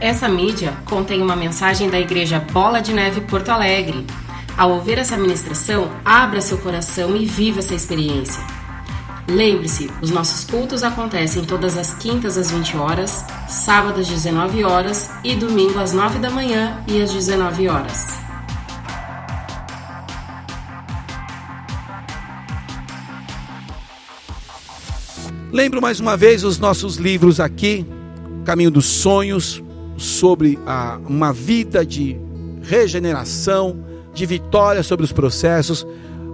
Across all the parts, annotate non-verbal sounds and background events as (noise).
Essa mídia contém uma mensagem da Igreja Bola de Neve Porto Alegre. Ao ouvir essa ministração, abra seu coração e viva essa experiência. Lembre-se, os nossos cultos acontecem todas as quintas às 20 horas, sábados às 19 horas e domingo às 9 da manhã e às 19 horas. Lembro mais uma vez os nossos livros aqui, Caminho dos Sonhos, sobre a, uma vida de regeneração, de vitória sobre os processos.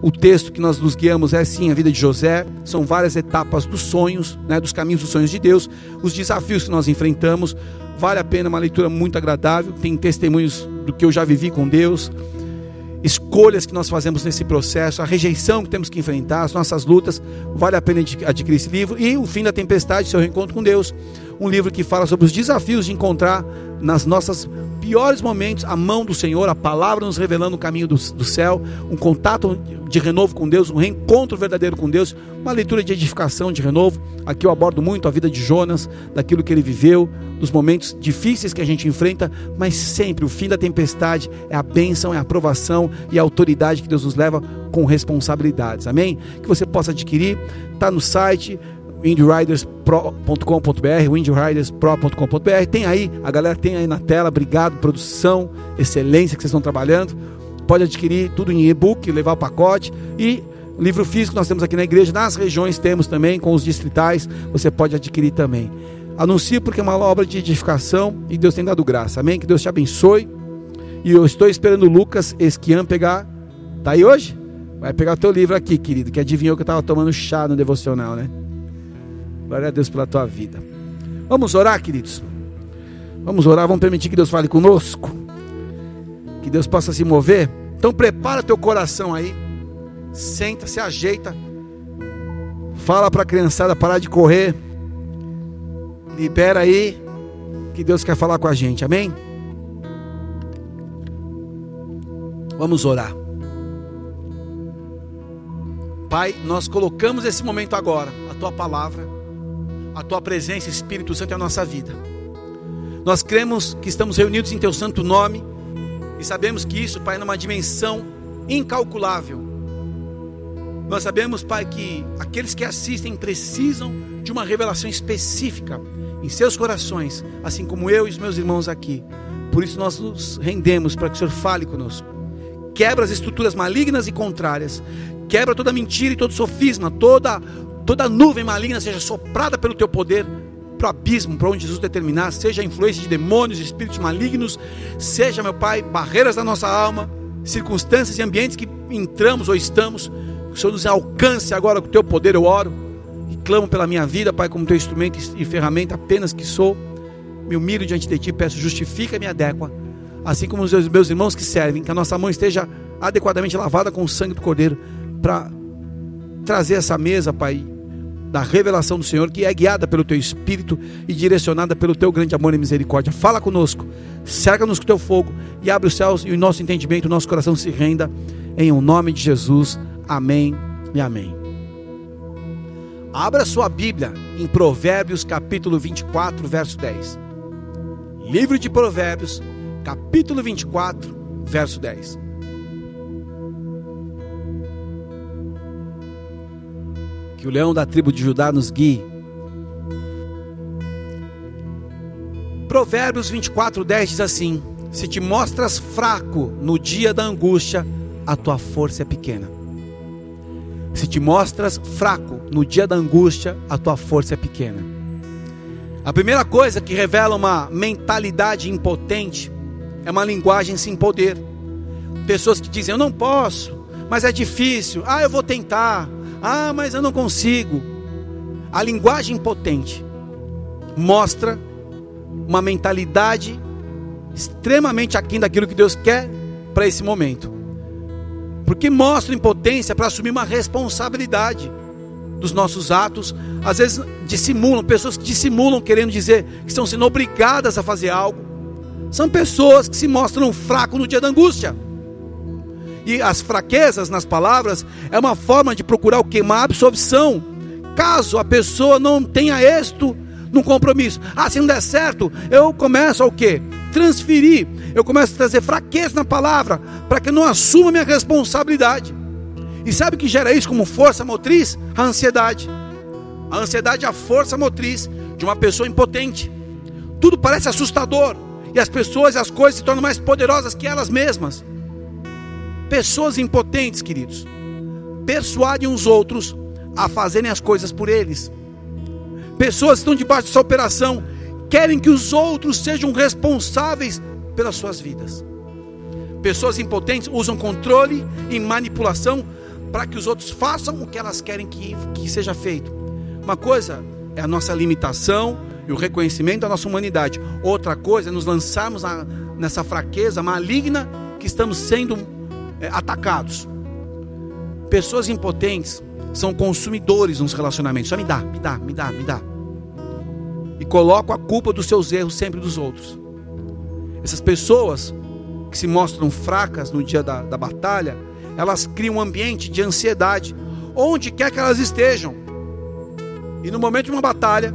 O texto que nós nos guiamos é sim a vida de José, são várias etapas dos sonhos, né, dos caminhos dos sonhos de Deus, os desafios que nós enfrentamos. Vale a pena, uma leitura muito agradável. Tem testemunhos do que eu já vivi com Deus, escolhas que nós fazemos nesse processo, a rejeição que temos que enfrentar, as nossas lutas. Vale a pena adquirir esse livro. E O Fim da Tempestade, Seu Reencontro com Deus um livro que fala sobre os desafios de encontrar nas nossas piores momentos a mão do Senhor, a palavra nos revelando o caminho do, do céu, um contato de renovo com Deus, um reencontro verdadeiro com Deus, uma leitura de edificação, de renovo. Aqui eu abordo muito a vida de Jonas, daquilo que ele viveu, dos momentos difíceis que a gente enfrenta, mas sempre o fim da tempestade é a bênção, é a aprovação e a autoridade que Deus nos leva com responsabilidades. Amém? Que você possa adquirir, está no site windriderspro.com.br, windriderspro.com.br. Tem aí, a galera tem aí na tela. Obrigado, produção, excelência que vocês estão trabalhando. Pode adquirir tudo em e-book, levar o pacote e livro físico nós temos aqui na igreja, nas regiões temos também com os distritais, você pode adquirir também. Anuncie porque é uma obra de edificação e Deus tem dado graça. Amém? Que Deus te abençoe. E eu estou esperando o Lucas Esquian pegar. Tá aí hoje? Vai pegar teu livro aqui, querido, que adivinhou que eu estava tomando chá no devocional, né? Glória a Deus pela tua vida. Vamos orar, queridos. Vamos orar, vamos permitir que Deus fale conosco. Que Deus possa se mover. Então prepara teu coração aí. Senta, se ajeita. Fala para a criançada parar de correr. Libera aí que Deus quer falar com a gente. Amém? Vamos orar. Pai, nós colocamos esse momento agora, a tua palavra a tua presença, Espírito Santo, é a nossa vida. Nós cremos que estamos reunidos em teu santo nome e sabemos que isso, Pai, é numa dimensão incalculável. Nós sabemos, Pai, que aqueles que assistem precisam de uma revelação específica em seus corações, assim como eu e os meus irmãos aqui. Por isso nós nos rendemos para que o Senhor fale conosco. Quebra as estruturas malignas e contrárias. Quebra toda mentira e todo sofisma, toda toda nuvem maligna seja soprada pelo teu poder para o abismo, para onde Jesus determinar, seja a influência de demônios, espíritos malignos, seja, meu Pai, barreiras da nossa alma, circunstâncias e ambientes que entramos ou estamos, o Senhor nos alcance agora com o teu poder, eu oro e clamo pela minha vida, Pai, como teu instrumento e ferramenta apenas que sou, me humilho diante de Ti, peço, justifica-me e adequa, assim como os meus irmãos que servem, que a nossa mão esteja adequadamente lavada com o sangue do Cordeiro, para trazer essa mesa, Pai, da revelação do Senhor, que é guiada pelo teu espírito e direcionada pelo teu grande amor e misericórdia. Fala conosco, cerca-nos com teu fogo e abre os céus e o nosso entendimento, o nosso coração se renda em o um nome de Jesus. Amém e amém. Abra sua Bíblia em Provérbios capítulo 24, verso 10. Livro de Provérbios, capítulo 24, verso 10. O leão da tribo de Judá nos guie. Provérbios 24, 10 diz assim: Se te mostras fraco no dia da angústia, a tua força é pequena. Se te mostras fraco no dia da angústia, a tua força é pequena. A primeira coisa que revela uma mentalidade impotente é uma linguagem sem poder. Pessoas que dizem: Eu não posso, mas é difícil. Ah, eu vou tentar. Ah, mas eu não consigo. A linguagem potente mostra uma mentalidade extremamente aquém daquilo que Deus quer para esse momento. Porque mostra impotência para assumir uma responsabilidade dos nossos atos. Às vezes dissimulam, pessoas que dissimulam querendo dizer que estão sendo obrigadas a fazer algo. São pessoas que se mostram fracos no dia da angústia. E as fraquezas nas palavras é uma forma de procurar o que? Uma absorção. Caso a pessoa não tenha êxito num compromisso. Ah, se não der certo, eu começo a o quê? Transferir. Eu começo a trazer fraqueza na palavra para que eu não assuma minha responsabilidade. E sabe o que gera isso como força motriz? A ansiedade. A ansiedade é a força motriz de uma pessoa impotente. Tudo parece assustador e as pessoas e as coisas se tornam mais poderosas que elas mesmas. Pessoas impotentes, queridos, persuadem os outros a fazerem as coisas por eles. Pessoas que estão debaixo dessa operação querem que os outros sejam responsáveis pelas suas vidas. Pessoas impotentes usam controle e manipulação para que os outros façam o que elas querem que, que seja feito. Uma coisa é a nossa limitação e o reconhecimento da nossa humanidade. Outra coisa é nos lançarmos na, nessa fraqueza maligna que estamos sendo atacados. Pessoas impotentes são consumidores nos relacionamentos. Só me dá, me dá, me dá, me dá. E colocam a culpa dos seus erros sempre dos outros. Essas pessoas que se mostram fracas no dia da, da batalha, elas criam um ambiente de ansiedade, onde quer que elas estejam. E no momento de uma batalha,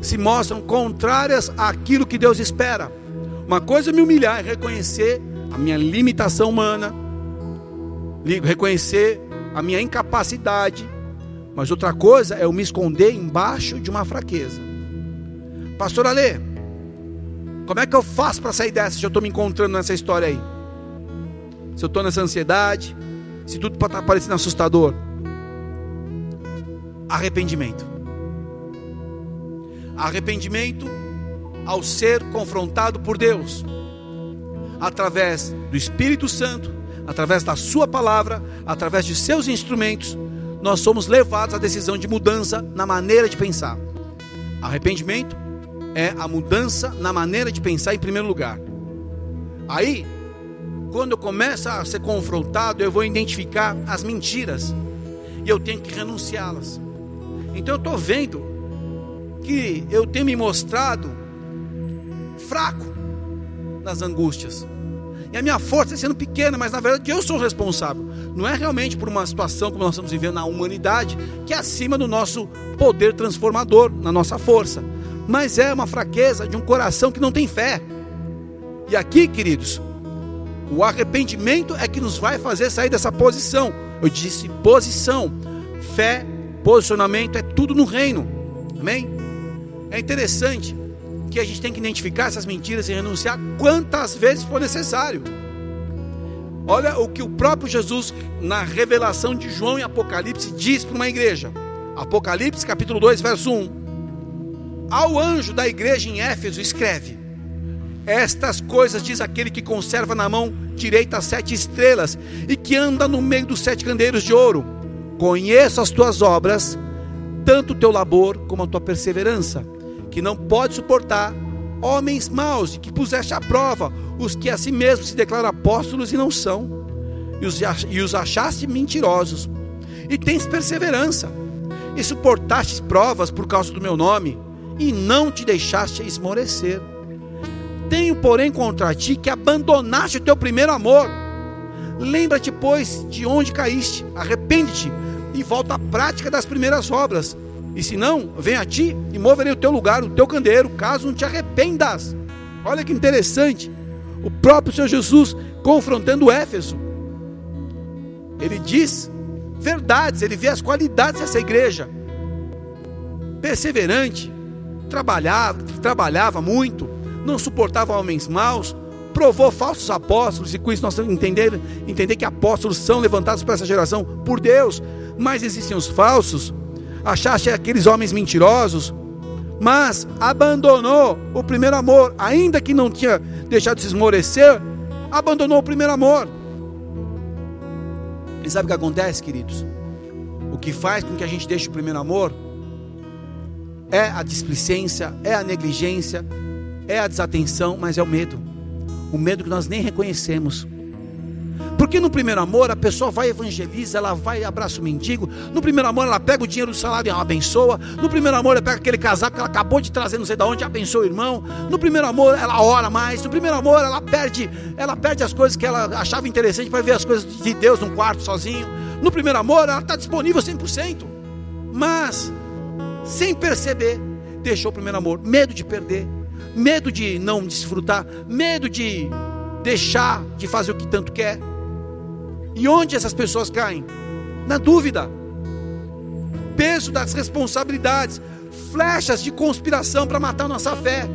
se mostram contrárias àquilo que Deus espera. Uma coisa é me humilhar e reconhecer a minha limitação humana, reconhecer a minha incapacidade, mas outra coisa é eu me esconder embaixo de uma fraqueza. Pastor Ale, como é que eu faço para sair dessa se eu estou me encontrando nessa história aí? Se eu estou nessa ansiedade, se tudo está parecendo assustador. Arrependimento. Arrependimento ao ser confrontado por Deus através do Espírito Santo, através da Sua palavra, através de seus instrumentos, nós somos levados à decisão de mudança na maneira de pensar. Arrependimento é a mudança na maneira de pensar em primeiro lugar. Aí, quando eu começo a ser confrontado, eu vou identificar as mentiras e eu tenho que renunciá-las. Então eu estou vendo que eu tenho me mostrado fraco nas angústias. E a minha força está sendo pequena, mas na verdade eu sou responsável. Não é realmente por uma situação como nós estamos vivendo na humanidade, que é acima do nosso poder transformador, na nossa força. Mas é uma fraqueza de um coração que não tem fé. E aqui, queridos, o arrependimento é que nos vai fazer sair dessa posição. Eu disse posição. Fé, posicionamento é tudo no reino. Amém? É interessante que a gente tem que identificar essas mentiras e renunciar quantas vezes for necessário. Olha o que o próprio Jesus, na revelação de João e Apocalipse, diz para uma igreja. Apocalipse capítulo 2, verso 1. Ao anjo da igreja em Éfeso, escreve: Estas coisas diz aquele que conserva na mão direita as sete estrelas e que anda no meio dos sete candeiros de ouro. Conheço as tuas obras, tanto o teu labor como a tua perseverança que não pode suportar homens maus e que puseste à prova os que a si mesmos se declaram apóstolos e não são, e os, achaste mentirosos, e tens perseverança, e suportaste provas por causa do meu nome, e não te deixaste esmorecer. Tenho, porém, contra ti que abandonaste o teu primeiro amor. Lembra-te, pois, de onde caíste, arrepende-te e volta à prática das primeiras obras. E se não, vem a ti e moverei o teu lugar, o teu candeeiro, caso não te arrependas. Olha que interessante. O próprio Senhor Jesus confrontando Éfeso. Ele diz verdades, ele vê as qualidades dessa igreja. Perseverante, trabalhava, trabalhava muito, não suportava homens maus, provou falsos apóstolos, e com isso nós temos que entender, entender que apóstolos são levantados para essa geração por Deus, mas existem os falsos, achaste aqueles homens mentirosos, mas abandonou o primeiro amor, ainda que não tinha deixado de se esmorecer, abandonou o primeiro amor. E sabe o que acontece, queridos? O que faz com que a gente deixe o primeiro amor é a displicência, é a negligência, é a desatenção, mas é o medo. O medo que nós nem reconhecemos. Porque no primeiro amor a pessoa vai evangeliza, ela vai abraça o mendigo. No primeiro amor ela pega o dinheiro do salário e ela abençoa. No primeiro amor ela pega aquele casaco que ela acabou de trazer não sei de onde, abençoa o irmão. No primeiro amor ela ora mais. No primeiro amor ela perde, ela perde as coisas que ela achava interessante para ver as coisas de Deus num quarto sozinho. No primeiro amor ela está disponível 100%. Mas sem perceber, deixou o primeiro amor, medo de perder, medo de não desfrutar, medo de deixar de fazer o que tanto quer. E onde essas pessoas caem? Na dúvida, peso das responsabilidades, flechas de conspiração para matar nossa fé,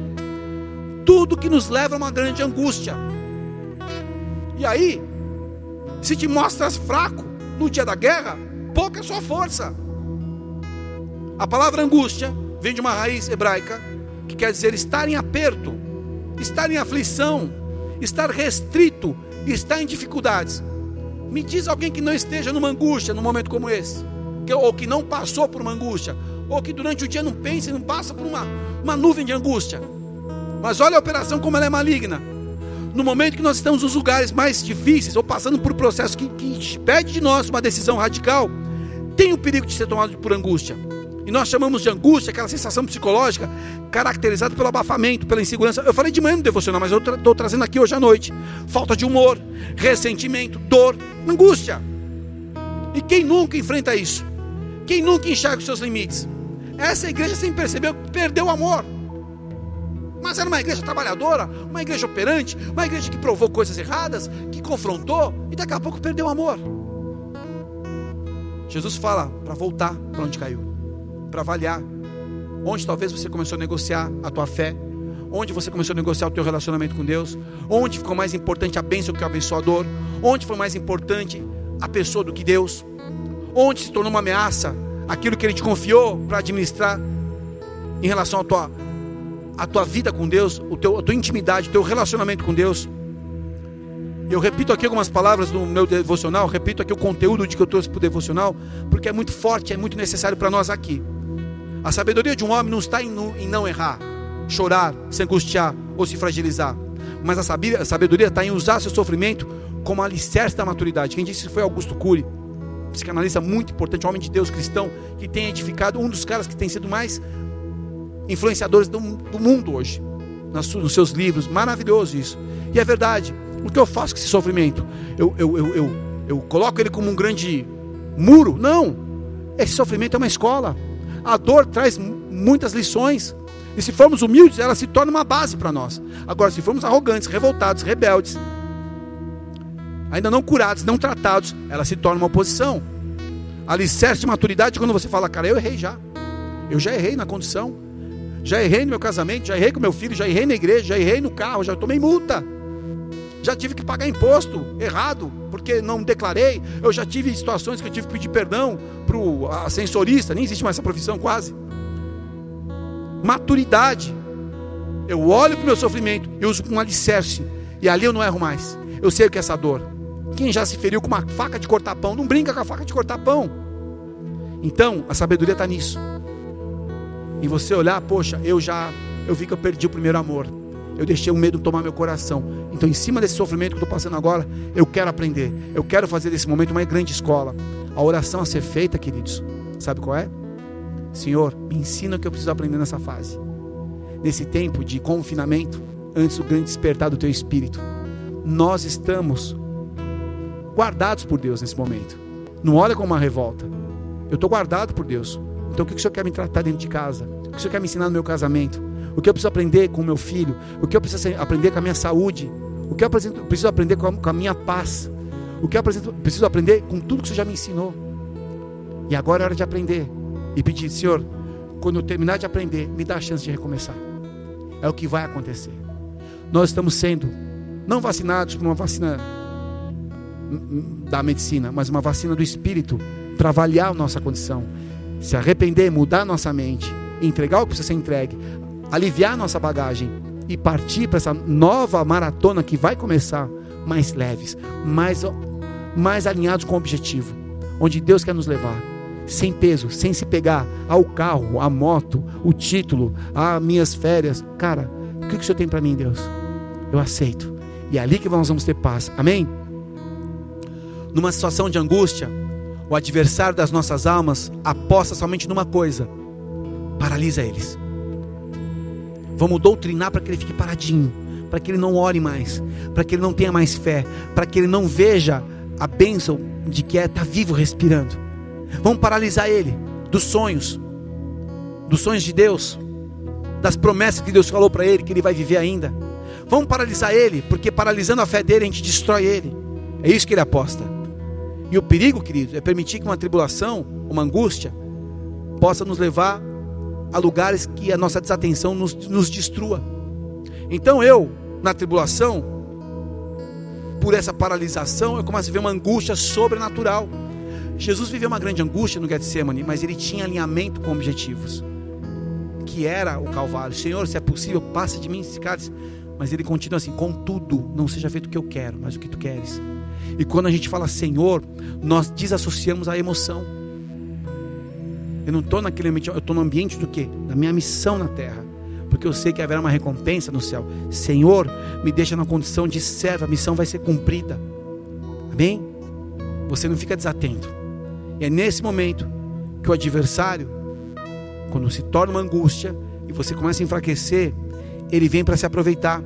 tudo que nos leva a uma grande angústia. E aí, se te mostras fraco no dia da guerra, pouca é sua força. A palavra angústia vem de uma raiz hebraica que quer dizer estar em aperto, estar em aflição, estar restrito, estar em dificuldades. Me diz alguém que não esteja numa angústia num momento como esse, ou que não passou por uma angústia, ou que durante o dia não pensa e não passa por uma, uma nuvem de angústia. Mas olha a operação como ela é maligna. No momento que nós estamos nos lugares mais difíceis, ou passando por um processo que, que pede de nós uma decisão radical, tem o perigo de ser tomado por angústia. E nós chamamos de angústia aquela sensação psicológica caracterizada pelo abafamento, pela insegurança. Eu falei de manhã no devocional, mas eu estou trazendo aqui hoje à noite. Falta de humor, ressentimento, dor, angústia. E quem nunca enfrenta isso? Quem nunca enxerga os seus limites? Essa igreja, sem perceber, perdeu o amor. Mas era uma igreja trabalhadora, uma igreja operante, uma igreja que provou coisas erradas, que confrontou e daqui a pouco perdeu o amor. Jesus fala para voltar para onde caiu para avaliar onde talvez você começou a negociar a tua fé, onde você começou a negociar o teu relacionamento com Deus, onde ficou mais importante a bênção do que o abençoador, onde foi mais importante a pessoa do que Deus, onde se tornou uma ameaça aquilo que Ele te confiou para administrar em relação à tua, à tua vida com Deus, o teu, a tua intimidade, o teu relacionamento com Deus. Eu repito aqui algumas palavras do meu devocional, repito aqui o conteúdo de que eu trouxe para o devocional, porque é muito forte, é muito necessário para nós aqui. A sabedoria de um homem não está em não errar, chorar, se angustiar ou se fragilizar. Mas a sabedoria está em usar seu sofrimento como alicerce da maturidade. Quem disse foi Augusto Cury, psicanalista muito importante, homem de Deus cristão, que tem edificado, um dos caras que tem sido mais influenciadores do, do mundo hoje, nos, nos seus livros. Maravilhoso isso. E é verdade. O que eu faço com esse sofrimento? Eu, eu, eu, eu, eu coloco ele como um grande muro? Não. Esse sofrimento é uma escola. A dor traz muitas lições. E se formos humildes, ela se torna uma base para nós. Agora, se formos arrogantes, revoltados, rebeldes, ainda não curados, não tratados, ela se torna uma oposição. Alicerce de maturidade quando você fala, cara, eu errei já. Eu já errei na condição. Já errei no meu casamento, já errei com meu filho, já errei na igreja, já errei no carro, já tomei multa. Já tive que pagar imposto errado, porque não declarei. Eu já tive situações que eu tive que pedir perdão para o ascensorista, nem existe mais essa profissão quase. Maturidade. Eu olho para o meu sofrimento e uso um alicerce. E ali eu não erro mais. Eu sei o que é essa dor. Quem já se feriu com uma faca de cortar pão, não brinca com a faca de cortar pão. Então, a sabedoria está nisso. E você olhar, poxa, eu já, eu vi que eu perdi o primeiro amor eu deixei o medo tomar meu coração. Então, em cima desse sofrimento que estou passando agora, eu quero aprender. Eu quero fazer desse momento uma grande escola. A oração a ser feita, queridos, sabe qual é? Senhor, me ensina o que eu preciso aprender nessa fase. Nesse tempo de confinamento, antes do grande despertar do teu espírito. Nós estamos guardados por Deus nesse momento. Não olha como uma revolta. Eu estou guardado por Deus. Então o que o Senhor quer me tratar dentro de casa? O que o Senhor quer me ensinar no meu casamento? O que eu preciso aprender com o meu filho, o que eu preciso aprender com a minha saúde, o que eu preciso aprender com a, minha paz, o que eu preciso aprender com tudo que você já me ensinou. E agora é hora de aprender e pedir, Senhor, quando eu terminar de aprender, me dá a chance de recomeçar. É o que vai acontecer. Nós estamos sendo não vacinados por uma vacina da medicina, mas uma vacina do espírito para avaliar a nossa condição, se arrepender, mudar a nossa mente, entregar o que precisa ser entregue, aliviar nossa bagagem e partir para essa nova maratona que vai começar mais leves, mais, mais alinhados com o objetivo, onde Deus quer nos levar, sem peso, sem se pegar ao carro, à moto, o título, a minhas férias. Cara, o que, que o Senhor tem para mim, Deus? Eu aceito. E é ali que nós vamos ter paz. Amém? Numa situação de angústia, o adversário das nossas almas aposta somente numa coisa: paralisa eles. Vamos doutrinar para que ele fique paradinho, para que ele não ore mais, para que ele não tenha mais fé, para que ele não veja a bênção de que é estar tá vivo respirando. Vamos paralisar ele dos sonhos, dos sonhos de Deus. das promessas que Deus falou para ele, que ele vai viver ainda. Vamos paralisar ele, porque paralisando a fé dele, a gente destrói ele. É isso que ele aposta. E o perigo, querido, é permitir que uma tribulação, uma angústia, possa nos levar a lugares que a nossa desatenção nos, nos destrua. Então eu, na tribulação, por essa paralisação, eu começo a ver uma angústia sobrenatural. Jesus viveu uma grande angústia no Getsemane, mas ele tinha alinhamento com objetivos, que era o Calvário. Senhor, se é possível, passa de mim esse cálice. Mas ele continua assim: contudo, não seja feito o que eu quero, mas o que tu queres. E quando a gente fala Senhor, nós desassociamos a emoção. Eu não estou naquele ambiente, eu estou no ambiente do quê? Da minha missão na terra. Porque eu sei que haverá uma recompensa no céu. Senhor, me deixa na condição de servo, a missão vai ser cumprida. Amém? Você não fica desatento. E é nesse momento que o adversário, quando se torna uma angústia e você começa a enfraquecer, ele vem para se aproveitar.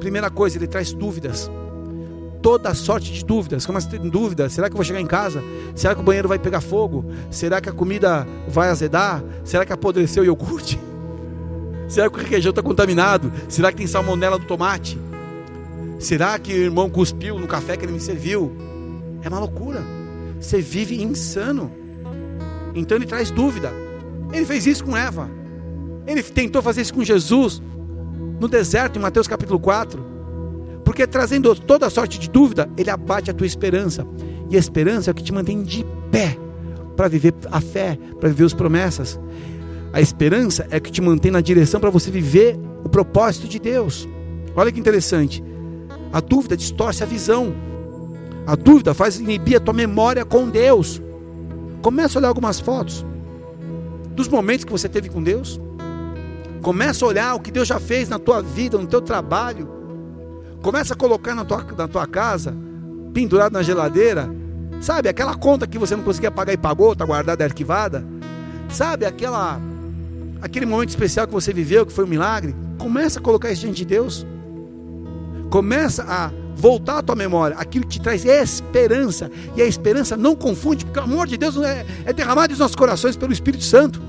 Primeira coisa, ele traz dúvidas toda sorte de dúvidas. Começa a ter dúvida: será que eu vou chegar em casa? Será que o banheiro vai pegar fogo? Será que a comida vai azedar? Será que apodreceu o iogurte? (laughs) Será que o requeijão está contaminado? Será que tem salmonela no tomate? Será que o irmão cuspiu no café que ele me serviu? É uma loucura. Você vive insano. Então ele traz dúvida. Ele fez isso com Eva. Ele tentou fazer isso com Jesus no deserto, em Mateus capítulo 4. Porque trazendo toda sorte de dúvida, ele abate a tua esperança. E a esperança é o que te mantém de pé para viver a fé, para viver as promessas. A esperança é o que te mantém na direção para você viver o propósito de Deus. Olha que interessante. A dúvida distorce a visão. A dúvida faz inibir a tua memória com Deus. Começa a olhar algumas fotos dos momentos que você teve com Deus. Começa a olhar o que Deus já fez na tua vida, no teu trabalho, Começa a colocar na tua, na tua casa, pendurado na geladeira, sabe? Aquela conta que você não conseguia pagar e pagou, está guardada arquivada. Sabe? Aquela, aquele momento especial que você viveu, que foi um milagre. Começa a colocar isso diante de Deus. Começa a voltar à tua memória aquilo que te traz esperança. E a esperança não confunde, porque o amor de Deus é, é derramado nos nossos corações pelo Espírito Santo.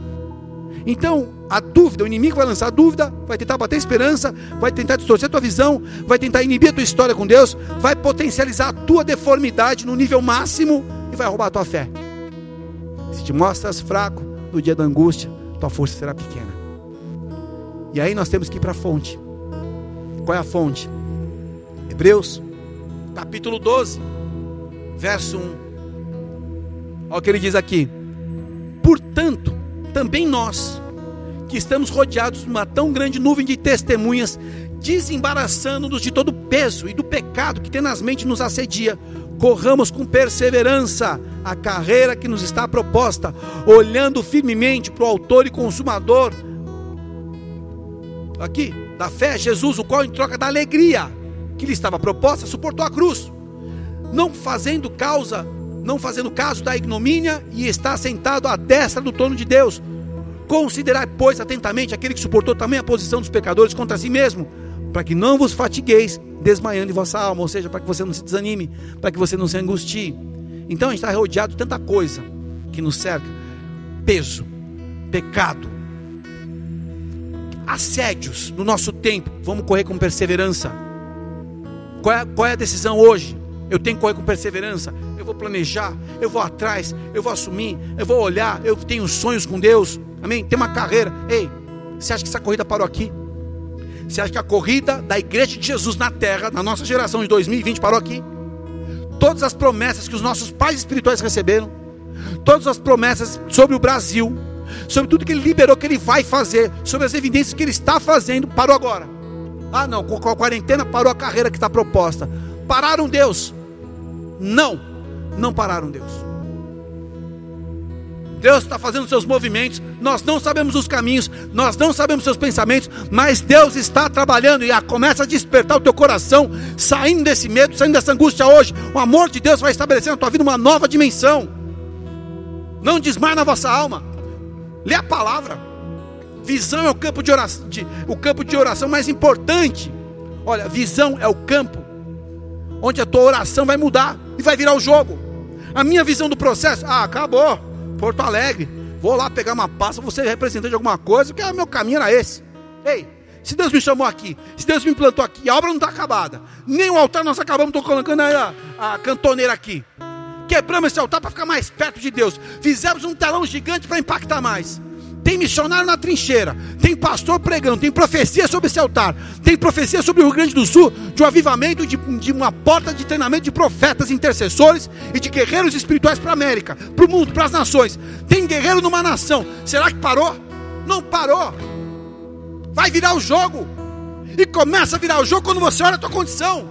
Então, a dúvida, o inimigo vai lançar dúvida, vai tentar bater esperança, vai tentar distorcer a tua visão, vai tentar inibir a tua história com Deus, vai potencializar a tua deformidade no nível máximo e vai roubar a tua fé. Se te mostras fraco no dia da angústia, tua força será pequena. E aí nós temos que ir para a fonte. Qual é a fonte? Hebreus, capítulo 12, verso 1. Olha o que ele diz aqui. Portanto, também nós, que estamos rodeados de uma tão grande nuvem de testemunhas, desembaraçando-nos de todo o peso e do pecado que tenazmente nos assedia, corramos com perseverança a carreira que nos está proposta, olhando firmemente para o Autor e Consumador. Aqui, da fé, Jesus, o qual, em troca da alegria que lhe estava proposta, suportou a cruz, não fazendo causa não fazendo caso da ignomínia e está sentado à destra do trono de Deus. Considerai, pois, atentamente aquele que suportou também a posição dos pecadores contra si mesmo, para que não vos fatigueis, desmaiando em vossa alma, ou seja, para que você não se desanime, para que você não se angustie. Então a gente está rodeado de tanta coisa que nos cerca: peso, pecado, assédios no nosso tempo. Vamos correr com perseverança. Qual é, qual é a decisão hoje? Eu tenho que correr com perseverança. Vou planejar, eu vou atrás, eu vou assumir, eu vou olhar. Eu tenho sonhos com Deus. Amém? Tem uma carreira. Ei, você acha que essa corrida parou aqui? Você acha que a corrida da igreja de Jesus na terra, na nossa geração de 2020, parou aqui? Todas as promessas que os nossos pais espirituais receberam, todas as promessas sobre o Brasil, sobre tudo que ele liberou, que ele vai fazer, sobre as evidências que ele está fazendo, parou agora. Ah, não, com a quarentena parou a carreira que está proposta. Pararam Deus. Não, não pararam Deus. Deus está fazendo seus movimentos, nós não sabemos os caminhos, nós não sabemos seus pensamentos, mas Deus está trabalhando e começa a despertar o teu coração, saindo desse medo, saindo dessa angústia hoje. O amor de Deus vai estabelecer na tua vida uma nova dimensão. Não desmaie na vossa alma. Lê a palavra. Visão é o campo de oração, de, o campo de oração mais importante. Olha, visão é o campo onde a tua oração vai mudar e vai virar o jogo. A minha visão do processo, ah, acabou. Porto Alegre, vou lá pegar uma pasta, você representante de alguma coisa, que o meu caminho era esse. Ei, se Deus me chamou aqui, se Deus me plantou aqui, a obra não está acabada. Nem o altar nós acabamos, estou colocando a, a cantoneira aqui. Quebramos esse altar para ficar mais perto de Deus. Fizemos um telão gigante para impactar mais. Tem missionário na trincheira, tem pastor pregando, tem profecia sobre esse altar, tem profecia sobre o Rio Grande do Sul, de um avivamento, de, de uma porta de treinamento de profetas, intercessores e de guerreiros espirituais para a América, para o mundo, para as nações. Tem guerreiro numa nação. Será que parou? Não parou. Vai virar o jogo. E começa a virar o jogo quando você olha a tua condição.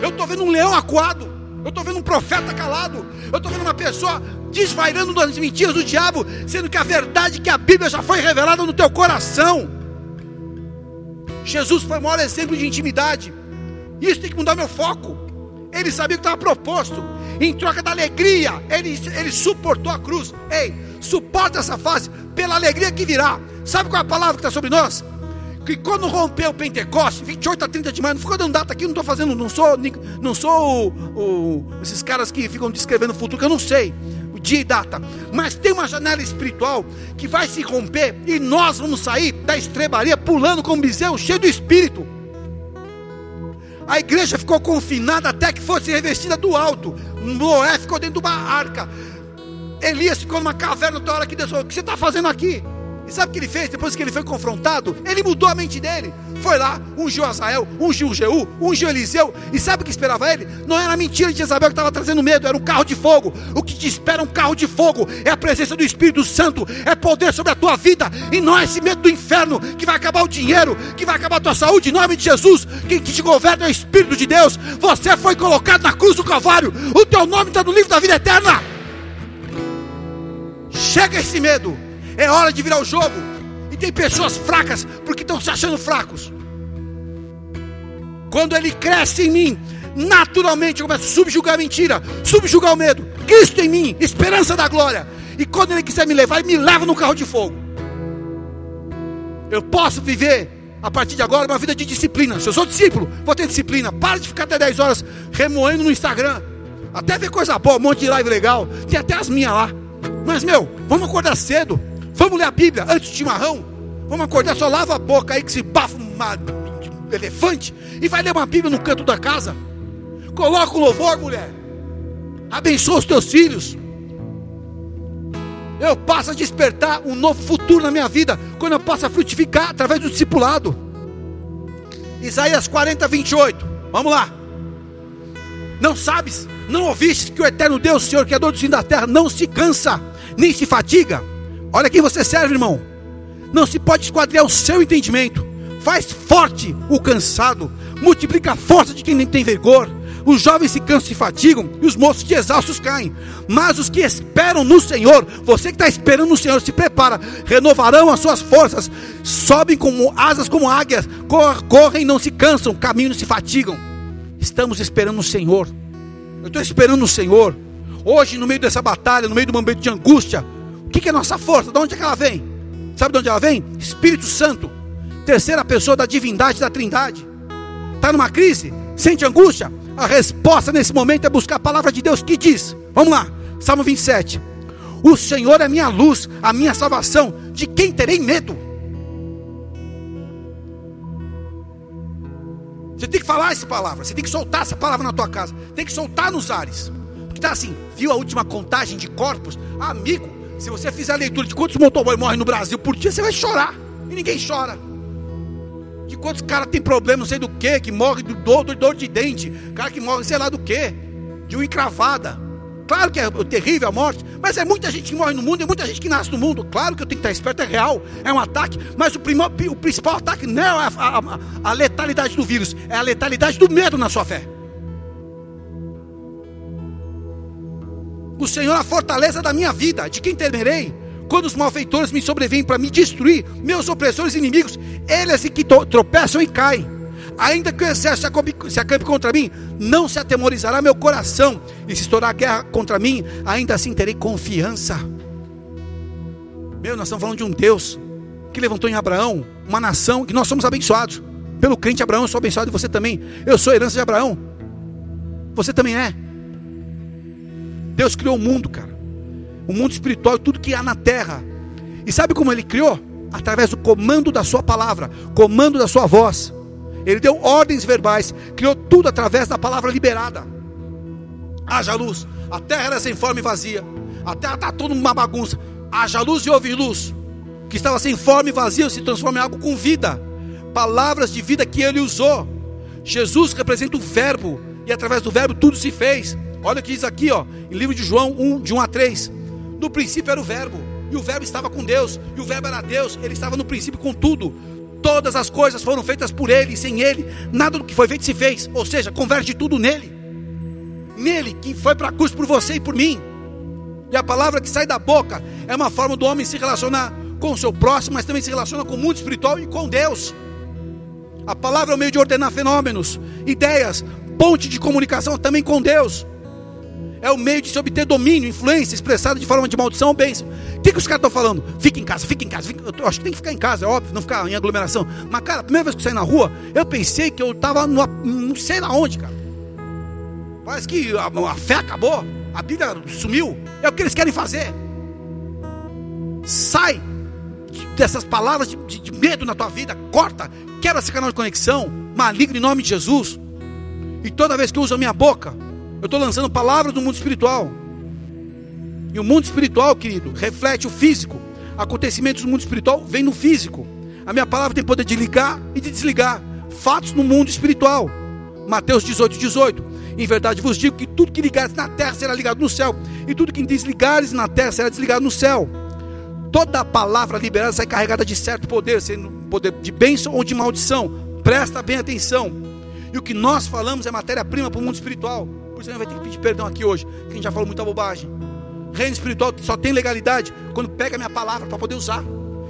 Eu estou vendo um leão acuado. Eu estou vendo um profeta calado. Eu estou vendo uma pessoa desvairando das mentiras do diabo, sendo que a verdade que a Bíblia já foi revelada no teu coração. Jesus foi o maior exemplo de intimidade. Isso tem que mudar meu foco. Ele sabia o que estava proposto. Em troca da alegria, ele, ele suportou a cruz. Ei, suporta essa fase pela alegria que virá. Sabe qual é a palavra que está sobre nós? Que quando rompeu o Pentecoste, 28 a 30 de maio, não ficou dando data aqui, não estou fazendo, não sou, não sou o, o, esses caras que ficam descrevendo o futuro, que eu não sei o dia e data, mas tem uma janela espiritual que vai se romper e nós vamos sair da estrebaria pulando como bezerro, cheio do Espírito. A igreja ficou confinada até que fosse revestida do alto. Noé ficou dentro de uma arca. Elias ficou numa caverna toda hora que Deus falou: O que você está fazendo aqui? E sabe o que ele fez depois que ele foi confrontado? Ele mudou a mente dele. Foi lá, ungiu Azael, ungiu Jeú, ungiu Eliseu. E sabe o que esperava ele? Não era a mentira de Jezabel que estava trazendo medo, era um carro de fogo. O que te espera um carro de fogo é a presença do Espírito Santo, é poder sobre a tua vida. E não é esse medo do inferno que vai acabar o dinheiro, que vai acabar a tua saúde. Em nome de Jesus, quem te governa é o Espírito de Deus. Você foi colocado na cruz do Calvário. O teu nome está no livro da vida eterna. Chega esse medo. É hora de virar o jogo. E tem pessoas fracas porque estão se achando fracos. Quando ele cresce em mim, naturalmente eu começo a subjugar a mentira, subjugar o medo. Cristo em mim, esperança da glória. E quando ele quiser me levar, ele me leva no carro de fogo. Eu posso viver a partir de agora uma vida de disciplina. Se eu sou discípulo, vou ter disciplina. Para de ficar até 10 horas remoendo no Instagram. Até ver coisa boa, um monte de live legal. Tem até as minhas lá. Mas, meu, vamos acordar cedo. Vamos ler a Bíblia antes do chimarrão? Vamos acordar, só lava a boca aí que se bafa um elefante e vai ler uma Bíblia no canto da casa. Coloca o louvor, mulher. Abençoa os teus filhos. Eu passo a despertar um novo futuro na minha vida quando eu passo a frutificar através do discipulado. Isaías 40, 28. Vamos lá. Não sabes, não ouviste que o eterno Deus, Senhor, Criador do fim da terra, não se cansa, nem se fatiga Olha quem você serve, irmão. Não se pode esquadrear o seu entendimento. Faz forte o cansado, multiplica a força de quem nem tem vigor. Os jovens se cansam e fatigam, e os moços de exaustos caem. Mas os que esperam no Senhor, você que está esperando no Senhor, se prepara, renovarão as suas forças, sobem como asas como águias, correm e não se cansam, caminham e se fatigam. Estamos esperando o Senhor. Eu estou esperando o Senhor. Hoje, no meio dessa batalha, no meio do momento de angústia, que, que é nossa força? De onde é que ela vem? Sabe de onde ela vem? Espírito Santo, terceira pessoa da divindade da Trindade. Está numa crise? Sente angústia? A resposta nesse momento é buscar a palavra de Deus que diz: Vamos lá, Salmo 27. O Senhor é minha luz, a minha salvação. De quem terei medo? Você tem que falar essa palavra, você tem que soltar essa palavra na tua casa, tem que soltar nos ares. Porque está assim, viu a última contagem de corpos? Amigo, se você fizer a leitura de quantos motoboys morrem no Brasil por dia, você vai chorar. E ninguém chora. De quantos caras tem problema, não sei do que, que morre de dor, de dor de dente. Cara que morre, sei lá do que. De uma encravada. Claro que é terrível a morte, mas é muita gente que morre no mundo, é muita gente que nasce no mundo. Claro que eu tenho que estar esperto, é real, é um ataque, mas o, primo, o principal ataque não é a, a, a letalidade do vírus, é a letalidade do medo na sua fé. O Senhor é a fortaleza da minha vida, de quem temerei? Quando os malfeitores me sobrevêm para me destruir, meus opressores inimigos, eles é que tropeçam e caem. Ainda que o exército se acampe contra mim, não se atemorizará meu coração. E se estourar a guerra contra mim, ainda assim terei confiança. Meu, nós estamos falando de um Deus que levantou em Abraão uma nação que nós somos abençoados. Pelo crente Abraão, eu sou abençoado e você também. Eu sou herança de Abraão. Você também é. Deus criou o mundo, cara. O mundo espiritual, tudo que há na terra. E sabe como ele criou? através do comando da sua palavra, comando da sua voz. Ele deu ordens verbais, criou tudo através da palavra liberada. Haja luz, a terra era sem forma e vazia, a terra está toda uma bagunça. Haja luz e houve luz, que estava sem forma e vazia se transforma em algo com vida. Palavras de vida que ele usou. Jesus representa o Verbo, e através do Verbo tudo se fez. Olha o que diz aqui, ó, em livro de João 1, de 1 a 3. No princípio era o Verbo, e o Verbo estava com Deus, e o Verbo era Deus, ele estava no princípio com tudo. Todas as coisas foram feitas por ele, e sem ele, nada do que foi feito se fez. Ou seja, converte tudo nele. Nele, que foi para a cruz por você e por mim. E a palavra que sai da boca é uma forma do homem se relacionar com o seu próximo, mas também se relaciona com o mundo espiritual e com Deus. A palavra é o meio de ordenar fenômenos, ideias, ponte de comunicação também com Deus é o meio de se obter domínio, influência, expressada de forma de maldição ou bênção. O que, que os caras estão falando? Fica em casa, fica em casa. Fica... Eu acho que tem que ficar em casa, é óbvio, não ficar em aglomeração. Mas, cara, a primeira vez que eu saí na rua, eu pensei que eu estava não sei na onde, cara. Parece que a, a fé acabou, a Bíblia sumiu. É o que eles querem fazer. Sai dessas palavras de, de, de medo na tua vida, corta, quebra esse canal de conexão, maligno em nome de Jesus. E toda vez que eu uso a minha boca, eu estou lançando palavras do mundo espiritual. E o mundo espiritual, querido, reflete o físico. Acontecimentos do mundo espiritual vêm no físico. A minha palavra tem poder de ligar e de desligar. Fatos no mundo espiritual. Mateus 18, 18. Em verdade vos digo que tudo que ligares na terra será ligado no céu, e tudo que desligares na terra será desligado no céu. Toda palavra liberada sai carregada de certo poder, sendo poder de bênção ou de maldição. Presta bem atenção. E o que nós falamos é matéria-prima para o mundo espiritual. Gente vai ter que pedir perdão aqui hoje, que a gente já falou muita bobagem. Reino espiritual só tem legalidade quando pega a minha palavra para poder usar.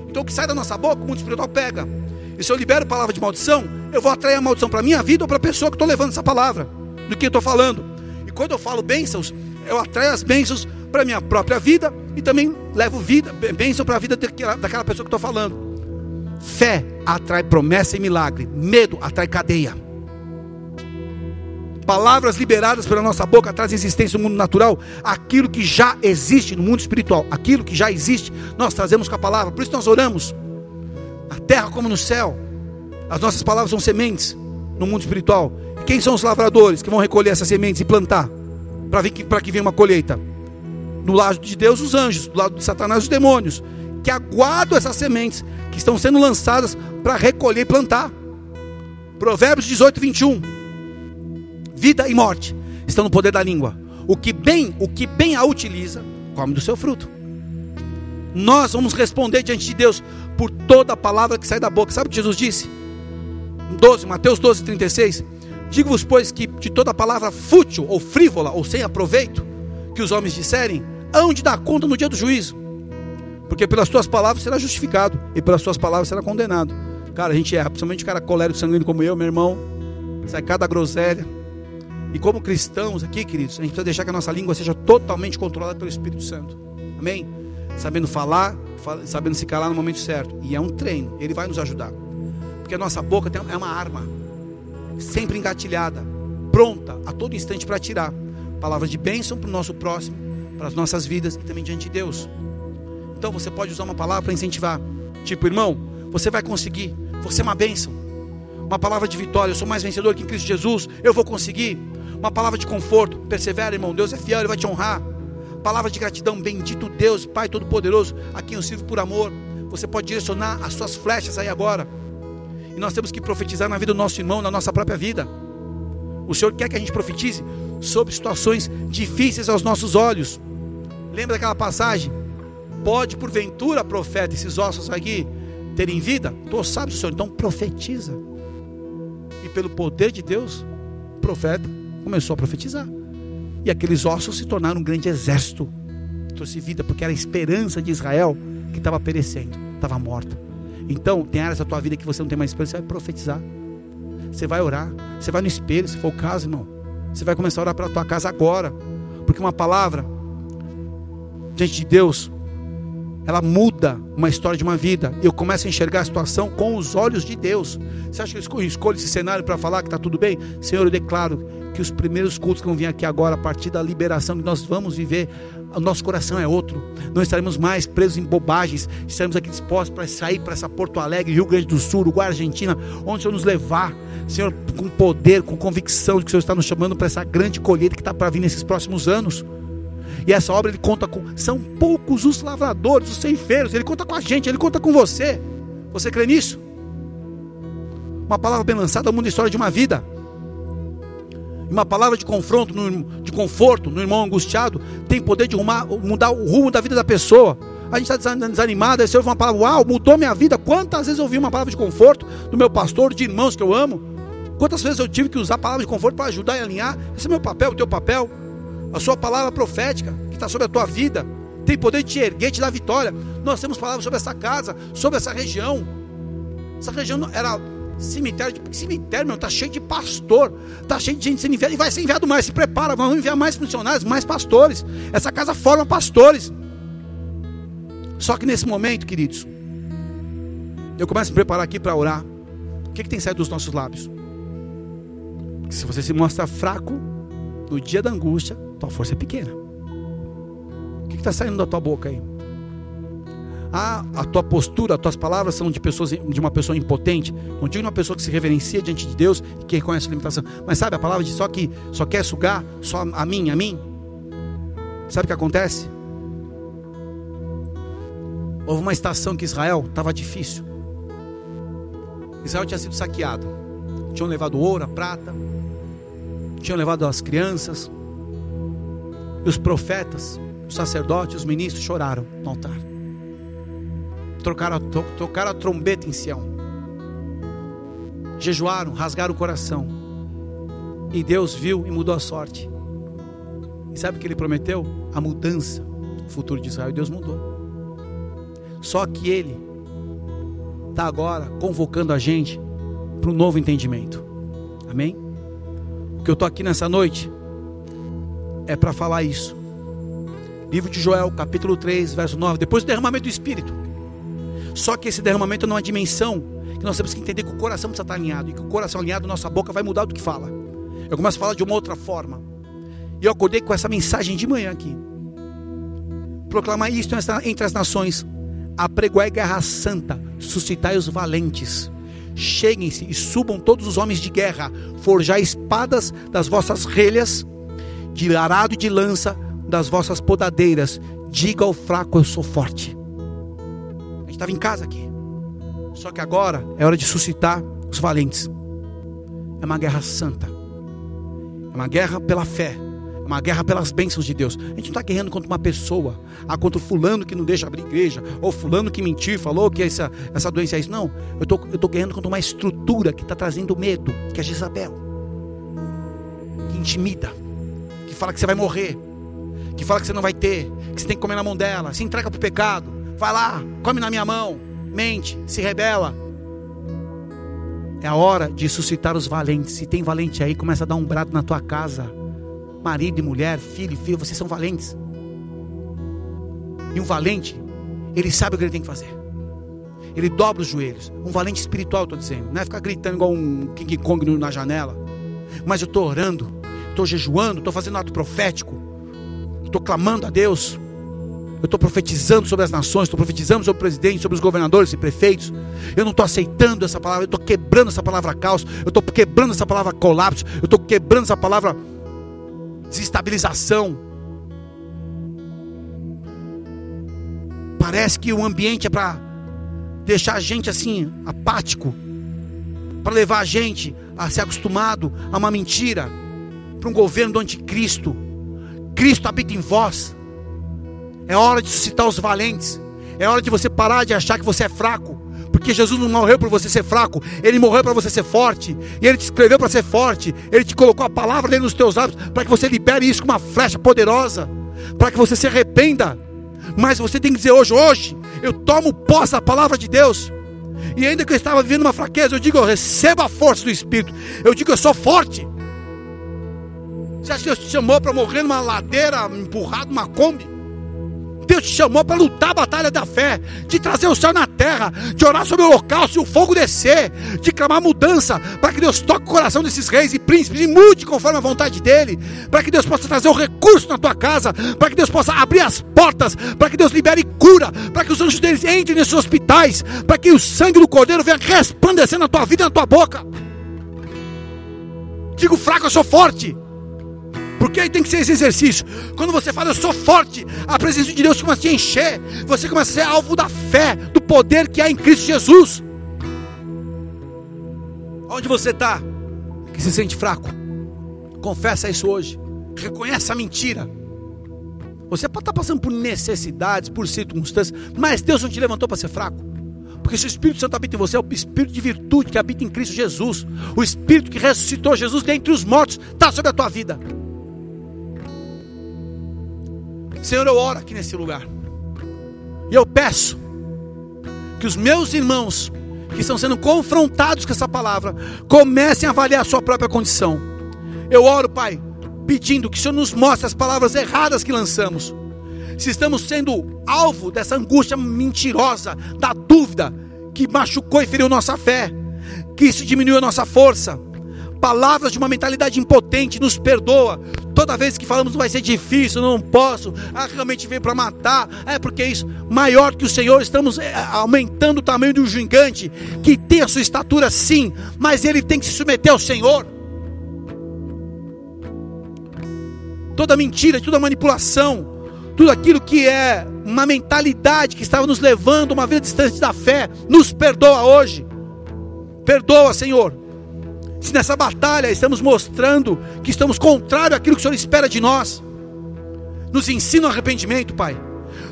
Então o que sai da nossa boca, o mundo espiritual pega. E se eu libero palavra de maldição, eu vou atrair a maldição para a minha vida ou para a pessoa que estou levando essa palavra, do que eu estou falando. E quando eu falo bênçãos, eu atraio as bênçãos para a minha própria vida e também levo vida, bênção para a vida daquela pessoa que estou falando. Fé atrai promessa e milagre, medo atrai cadeia. Palavras liberadas pela nossa boca trazem existência no mundo natural. Aquilo que já existe no mundo espiritual, aquilo que já existe, nós trazemos com a palavra. Por isso nós oramos. Na terra como no céu. As nossas palavras são sementes no mundo espiritual. E quem são os lavradores que vão recolher essas sementes e plantar? Para que, que venha uma colheita. Do lado de Deus, os anjos. Do lado de Satanás, os demônios. Que aguardam essas sementes que estão sendo lançadas para recolher e plantar. Provérbios 18, 21 vida e morte estão no poder da língua. O que bem, o que bem a utiliza, come do seu fruto. Nós vamos responder diante de Deus por toda a palavra que sai da boca. Sabe o que Jesus disse? 12, Mateus 12, 36. Digo-vos, pois, que de toda palavra fútil ou frívola ou sem aproveito que os homens disserem, hão de dar conta no dia do juízo. Porque pelas tuas palavras será justificado e pelas tuas palavras será condenado. Cara, a gente é, principalmente cara colérico sanguíneo como eu, meu irmão, sai cada groselha. E como cristãos aqui, queridos, a gente precisa deixar que a nossa língua seja totalmente controlada pelo Espírito Santo. Amém? Sabendo falar, sabendo se calar no momento certo. E é um treino, ele vai nos ajudar. Porque a nossa boca é uma arma, sempre engatilhada, pronta a todo instante para tirar palavras de bênção para o nosso próximo, para as nossas vidas e também diante de Deus. Então você pode usar uma palavra para incentivar. Tipo, irmão, você vai conseguir, você é uma bênção. Uma palavra de vitória, eu sou mais vencedor que em Cristo Jesus, eu vou conseguir uma palavra de conforto, persevera, irmão, Deus é fiel, Ele vai te honrar. Palavra de gratidão, bendito Deus, Pai Todo-Poderoso, a quem eu sirvo por amor. Você pode direcionar as suas flechas aí agora. E nós temos que profetizar na vida do nosso irmão, na nossa própria vida. O Senhor quer que a gente profetize sobre situações difíceis aos nossos olhos. Lembra daquela passagem? Pode, porventura, profeta, esses ossos aqui terem vida? Tu sabes, Senhor, então profetiza. E pelo poder de Deus, profeta começou a profetizar. E aqueles ossos se tornaram um grande exército. Trouxe vida, porque era a esperança de Israel que estava perecendo, estava morta. Então, tem áreas da tua vida que você não tem mais esperança, você vai profetizar. Você vai orar. Você vai no espelho, se for o caso, irmão. Você vai começar a orar para a tua casa agora. Porque uma palavra, diante de Deus, ela muda uma história de uma vida. Eu começo a enxergar a situação com os olhos de Deus. Você acha que eu escolho esse cenário para falar que está tudo bem? Senhor, eu declaro que os primeiros cultos que vão vir aqui agora, a partir da liberação que nós vamos viver, o nosso coração é outro. Não estaremos mais presos em bobagens. Estaremos aqui dispostos para sair para essa Porto Alegre, Rio Grande do Sul, Uruguai, Argentina, onde o Senhor nos levar. Senhor, com poder, com convicção de que o Senhor está nos chamando para essa grande colheita que está para vir nesses próximos anos. E essa obra ele conta com. São poucos os lavradores, os ceifeiros. Ele conta com a gente, ele conta com você. Você crê nisso? Uma palavra bem lançada muda a história de uma vida. Uma palavra de confronto, de conforto no irmão angustiado, tem poder de arrumar, mudar o rumo da vida da pessoa. A gente está desanimado, aí você ouve uma palavra, uau, mudou minha vida. Quantas vezes eu ouvi uma palavra de conforto do meu pastor, de irmãos que eu amo? Quantas vezes eu tive que usar palavras de conforto para ajudar e alinhar? Esse é meu papel, o teu papel a sua palavra profética que está sobre a tua vida, tem poder de te erguer, te dar vitória. Nós temos palavras sobre essa casa, sobre essa região. Essa região era cemitério, cemitério, meu, está cheio de pastor, está cheio de gente sendo enviada e vai ser enviado mais. Se prepara, vamos enviar mais funcionários, mais pastores. Essa casa forma pastores. Só que nesse momento, queridos, eu começo a me preparar aqui para orar. O que, que tem saído dos nossos lábios? se você se mostra fraco no dia da angústia, tua força é pequena. O que está saindo da tua boca aí? Ah, a tua postura, as tuas palavras são de pessoas de uma pessoa impotente. Não digo uma pessoa que se reverencia diante de Deus e que reconhece a limitação. Mas sabe a palavra de só que só quer sugar só a mim, a mim? Sabe o que acontece? Houve uma estação que Israel estava difícil. Israel tinha sido saqueado. Tinham levado ouro, prata, tinham levado as crianças, e os profetas, os sacerdotes, os ministros choraram no altar. Trocaram, tocaram a trombeta em Sião. Jejuaram, rasgaram o coração. E Deus viu e mudou a sorte. E sabe o que ele prometeu? A mudança do futuro de Israel. E Deus mudou. Só que ele está agora convocando a gente para um novo entendimento. Amém? O que eu estou aqui nessa noite é para falar isso. Livro de Joel, capítulo 3, verso 9. Depois do derramamento do Espírito. Só que esse derramamento não é uma dimensão que nós temos que entender que o coração precisa estar alinhado. E que o coração alinhado, nossa boca vai mudar do que fala. Eu começo a falar de uma outra forma. E eu acordei com essa mensagem de manhã aqui. Proclamar isto entre as nações. Apregoai guerra santa, suscitai os valentes. Cheguem-se e subam todos os homens de guerra, forjai espadas das vossas relhas de arado e de lança das vossas podadeiras. Diga ao fraco: Eu sou forte. A gente estava em casa aqui. Só que agora é hora de suscitar os valentes. É uma guerra santa. É uma guerra pela fé. É uma guerra pelas bênçãos de Deus. A gente não está guerreando contra uma pessoa, ah, contra o fulano que não deixa abrir igreja, ou fulano que mentiu, falou que essa, essa doença é isso. Não, eu tô, estou tô guerreando contra uma estrutura que está trazendo medo, que é Jezabel, que intimida, fala que você vai morrer, que fala que você não vai ter, que você tem que comer na mão dela, se entrega para o pecado, vai lá, come na minha mão, mente, se rebela. É a hora de suscitar os valentes. Se tem valente aí, começa a dar um brado na tua casa. Marido e mulher, filho e filha, vocês são valentes. E um valente, ele sabe o que ele tem que fazer. Ele dobra os joelhos. Um valente espiritual, estou dizendo. Não é ficar gritando igual um King Kong na janela. Mas eu estou orando estou jejuando, estou fazendo ato profético, estou clamando a Deus, eu estou profetizando sobre as nações, estou profetizando sobre o presidente, sobre os governadores e prefeitos. Eu não estou aceitando essa palavra, eu estou quebrando essa palavra caos, eu estou quebrando essa palavra colapso, eu estou quebrando essa palavra desestabilização. Parece que o ambiente é para deixar a gente assim, apático, para levar a gente a ser acostumado a uma mentira para um governo do anticristo. Cristo habita em vós. É hora de suscitar os valentes. É hora de você parar de achar que você é fraco. Porque Jesus não morreu para você ser fraco, Ele morreu para você ser forte. E Ele te escreveu para ser forte. Ele te colocou a palavra dele nos teus lábios para que você libere isso com uma flecha poderosa. Para que você se arrependa. Mas você tem que dizer hoje, hoje, eu tomo posse da palavra de Deus. E ainda que eu estava vivendo uma fraqueza, eu digo, eu recebo a força do Espírito. Eu digo, eu sou forte. Você acha que Deus te chamou para morrer numa ladeira, empurrado numa Kombi? Deus te chamou para lutar a batalha da fé, de trazer o céu na terra, de orar sobre o holocausto e o fogo descer, de clamar mudança, para que Deus toque o coração desses reis e príncipes e mude conforme a vontade dele, para que Deus possa trazer o recurso na tua casa, para que Deus possa abrir as portas, para que Deus libere cura, para que os anjos deles entrem nesses hospitais, para que o sangue do cordeiro venha resplandecer na tua vida e na tua boca. Digo fraco, eu sou forte. Porque aí tem que ser esse exercício. Quando você fala, eu sou forte, a presença de Deus começa a te encher. Você começa a ser alvo da fé, do poder que há em Cristo Jesus. Onde você está, que se sente fraco, confessa isso hoje. Reconheça a mentira. Você pode estar passando por necessidades, por circunstâncias, mas Deus não te levantou para ser fraco. Porque se o Espírito Santo habita em você, é o Espírito de virtude que habita em Cristo Jesus. O Espírito que ressuscitou Jesus dentre os mortos está sobre a tua vida. Senhor, eu oro aqui nesse lugar. E eu peço que os meus irmãos que estão sendo confrontados com essa palavra comecem a avaliar a sua própria condição. Eu oro, Pai, pedindo que o Senhor nos mostre as palavras erradas que lançamos. Se estamos sendo alvo dessa angústia mentirosa, da dúvida que machucou e feriu nossa fé, que isso diminuiu a nossa força, palavras de uma mentalidade impotente, nos perdoa. Toda vez que falamos vai ser difícil, não posso, ah, realmente veio para matar, é porque é isso, maior que o Senhor, estamos é, aumentando o tamanho do gigante, que tem a sua estatura sim, mas ele tem que se submeter ao Senhor. Toda mentira, toda manipulação, tudo aquilo que é uma mentalidade que estava nos levando a uma vida distante da fé, nos perdoa hoje. Perdoa, Senhor se nessa batalha estamos mostrando que estamos contrário àquilo que o Senhor espera de nós. Nos ensina o arrependimento, Pai.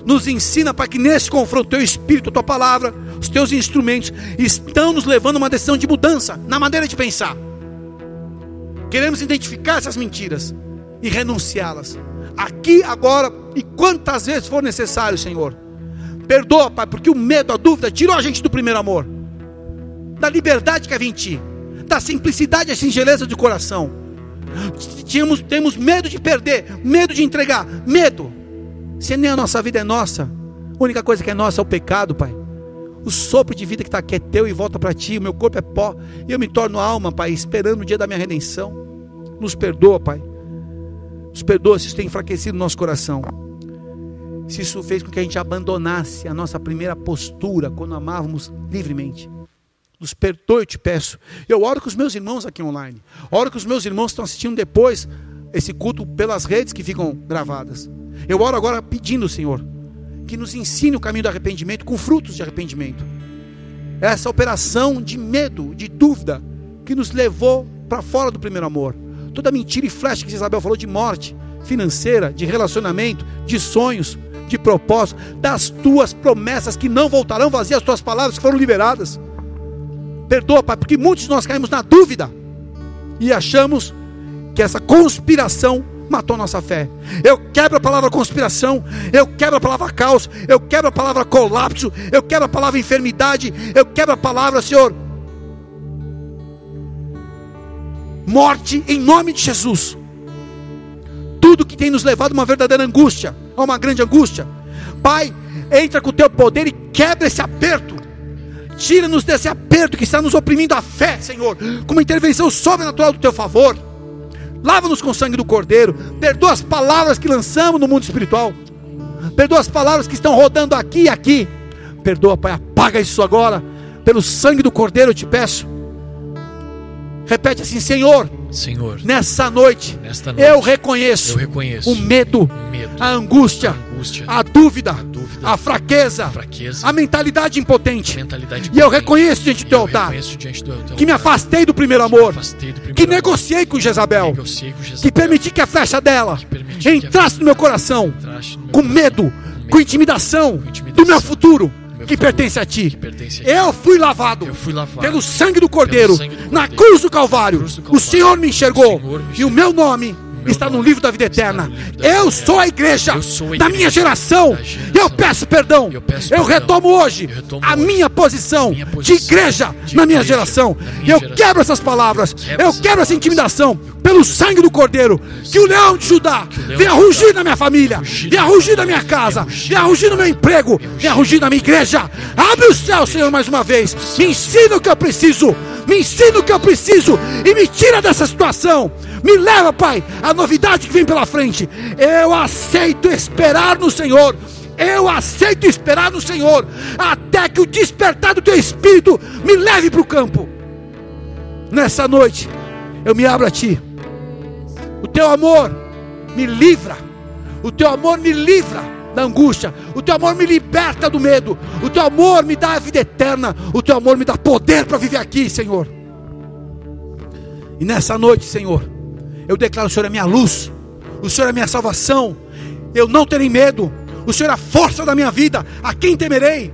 Nos ensina para que nesse confronto, teu espírito, a tua palavra, os teus instrumentos estão nos levando a uma decisão de mudança na maneira de pensar. Queremos identificar essas mentiras e renunciá-las. Aqui, agora e quantas vezes for necessário, Senhor. Perdoa, Pai, porque o medo, a dúvida tirou a gente do primeiro amor, da liberdade que havia em Ti da simplicidade e singeleza de coração. Tínhamos, temos medo de perder, medo de entregar, medo. Se nem a nossa vida é nossa, a única coisa que é nossa é o pecado, Pai. O sopro de vida que está aqui é teu e volta para ti. O meu corpo é pó. E eu me torno alma, Pai, esperando o dia da minha redenção. Nos perdoa, Pai. Nos perdoa se isso tem enfraquecido o nosso coração. Se isso fez com que a gente abandonasse a nossa primeira postura quando amávamos livremente. Nos perdoe, eu te peço. Eu oro com os meus irmãos aqui online. Oro com os meus irmãos que estão assistindo depois esse culto pelas redes que ficam gravadas. Eu oro agora pedindo, Senhor, que nos ensine o caminho do arrependimento com frutos de arrependimento. Essa operação de medo, de dúvida, que nos levou para fora do primeiro amor. Toda mentira e flecha que Isabel falou de morte financeira, de relacionamento, de sonhos, de propósito, das tuas promessas que não voltarão vazias, as tuas palavras que foram liberadas. Perdoa, Pai, porque muitos de nós caímos na dúvida e achamos que essa conspiração matou nossa fé. Eu quebro a palavra conspiração, eu quebro a palavra caos, eu quebro a palavra colapso, eu quebro a palavra enfermidade, eu quebro a palavra, Senhor, morte em nome de Jesus. Tudo que tem nos levado a uma verdadeira angústia, a uma grande angústia. Pai, entra com o teu poder e quebra esse aperto. Tira-nos desse aperto que está nos oprimindo a fé, Senhor, com uma intervenção sobrenatural do teu favor. Lava-nos com o sangue do Cordeiro. Perdoa as palavras que lançamos no mundo espiritual. Perdoa as palavras que estão rodando aqui e aqui. Perdoa, Pai, apaga isso agora. Pelo sangue do Cordeiro eu te peço. Repete assim, Senhor. Senhor. Nessa noite, nesta noite eu, reconheço eu reconheço o medo, o medo a angústia, a, angústia, a, dúvida, a, dúvida, a fraqueza, a, fraqueza, mentalidade impotente. Mentalidade e eu reconheço diante do teu altar que me afastei do primeiro amor, do primeiro que negociei com Jezabel, com Jezabel. que permiti que a flecha dela entrasse no meu coração no meu com medo, medo, com intimidação, com intimidação do meu futuro que pertence a ti. Pertence a ti. Eu, fui lavado, eu fui lavado pelo sangue do Cordeiro, sangue do na cordeiro, cruz do Calvário. cruz do Calvário. O Senhor me enxergou Senhor me e o meu nome está no livro da vida eterna. Eu sou a igreja da minha geração. Eu peço perdão. Eu retomo hoje a minha posição de igreja na minha geração. Eu quebro essas palavras. Eu quebro essa intimidação pelo sangue do Cordeiro. Que o leão de Judá venha rugir na minha família, venha rugir na minha casa, venha rugir no meu emprego, venha rugir na minha igreja. Abre o céu, Senhor, mais uma vez. Me ensina o que eu preciso. Me ensina o que eu preciso e me tira dessa situação. Me leva, Pai, a novidade que vem pela frente. Eu aceito esperar no Senhor. Eu aceito esperar no Senhor até que o despertar do teu espírito me leve para o campo. Nessa noite, eu me abro a ti. O teu amor me livra. O teu amor me livra da angústia. O teu amor me liberta do medo. O teu amor me dá a vida eterna. O teu amor me dá poder para viver aqui, Senhor. E nessa noite, Senhor, eu declaro: o Senhor é minha luz. O Senhor é minha salvação. Eu não terei medo. O Senhor é a força da minha vida. A quem temerei?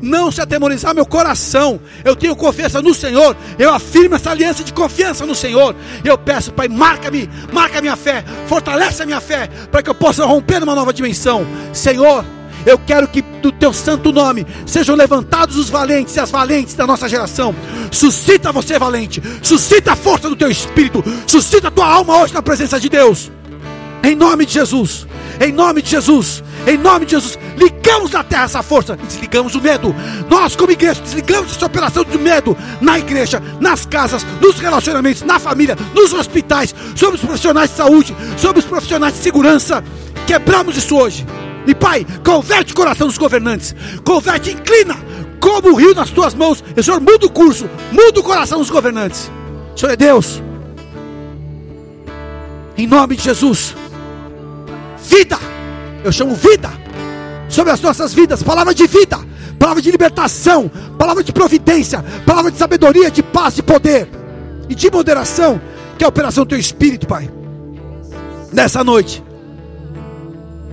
Não se atemorizar meu coração. Eu tenho confiança no Senhor. Eu afirmo essa aliança de confiança no Senhor. Eu peço, Pai, marca-me, marca minha fé, fortalece a minha fé, para que eu possa romper numa nova dimensão. Senhor, eu quero que do teu santo nome sejam levantados os valentes e as valentes da nossa geração. Suscita você, valente. Suscita a força do teu espírito. Suscita a tua alma hoje na presença de Deus. Em nome de Jesus. Em nome de Jesus. Em nome de Jesus, ligamos na terra essa força e desligamos o medo. Nós, como igreja, desligamos essa operação de medo na igreja, nas casas, nos relacionamentos, na família, nos hospitais, sobre os profissionais de saúde, sobre os profissionais de segurança. Quebramos isso hoje. E Pai, converte o coração dos governantes, converte, inclina, como o rio nas tuas mãos. E Senhor, muda o curso, muda o coração dos governantes. Senhor é Deus. Em nome de Jesus. Vida eu chamo vida sobre as nossas vidas, palavra de vida, palavra de libertação, palavra de providência, palavra de sabedoria, de paz, de poder e de moderação, que é a operação do teu espírito, Pai. Nessa noite,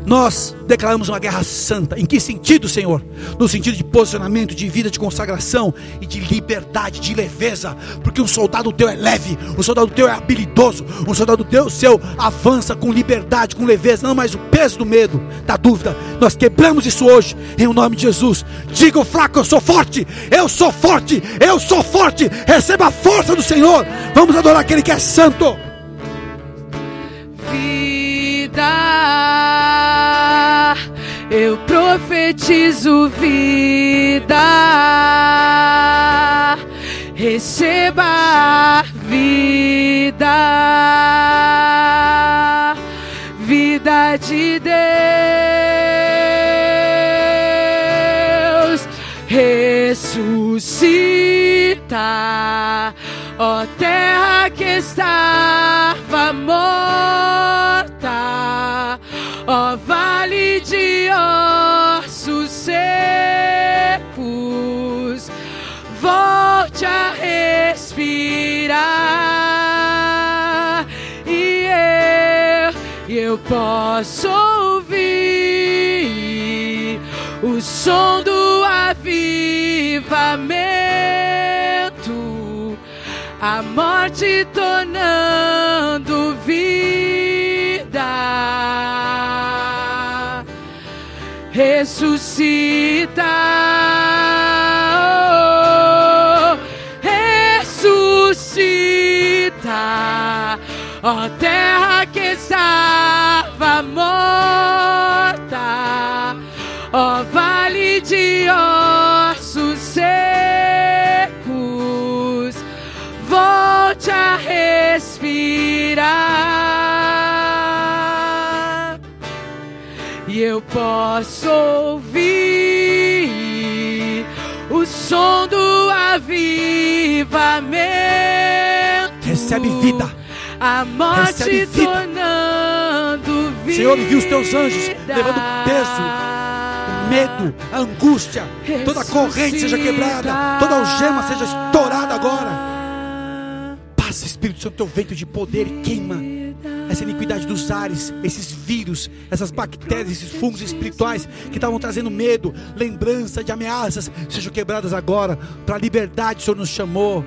nós declaramos uma guerra santa. Em que sentido, Senhor? No sentido de posicionamento, de vida, de consagração e de liberdade, de leveza. Porque um soldado teu é leve, um soldado teu é habilidoso, um soldado teu seu avança com liberdade, com leveza, não mais o peso do medo, da dúvida. Nós quebramos isso hoje, em o nome de Jesus. Diga o fraco, eu sou forte, eu sou forte, eu sou forte. Receba a força do Senhor. Vamos adorar aquele que é santo. Vida eu profetizo vida. Receba vida, vida de Deus, ressuscita, ó terra que estava morta ó vale de ossos secos, volte a respirar e eu, eu posso ouvir o som do avivamento, a morte tornando vida ressuscita. Oh, ressuscita, ó terra que estava morta, ó oh, vale de ossos secos, volte a respirar eu posso ouvir o som do avivamento. Recebe vida. A morte Recebe vida. tornando vida. Senhor, envia os teus anjos levando peso, medo, a angústia, toda a corrente seja quebrada, toda algema seja estourada agora. Passa, Espírito Santo, teu vento de poder queima essa iniquidade dos ares, esses vírus, essas bactérias, esses fungos espirituais que estavam trazendo medo, lembrança de ameaças, sejam quebradas agora. Para a liberdade o Senhor nos chamou.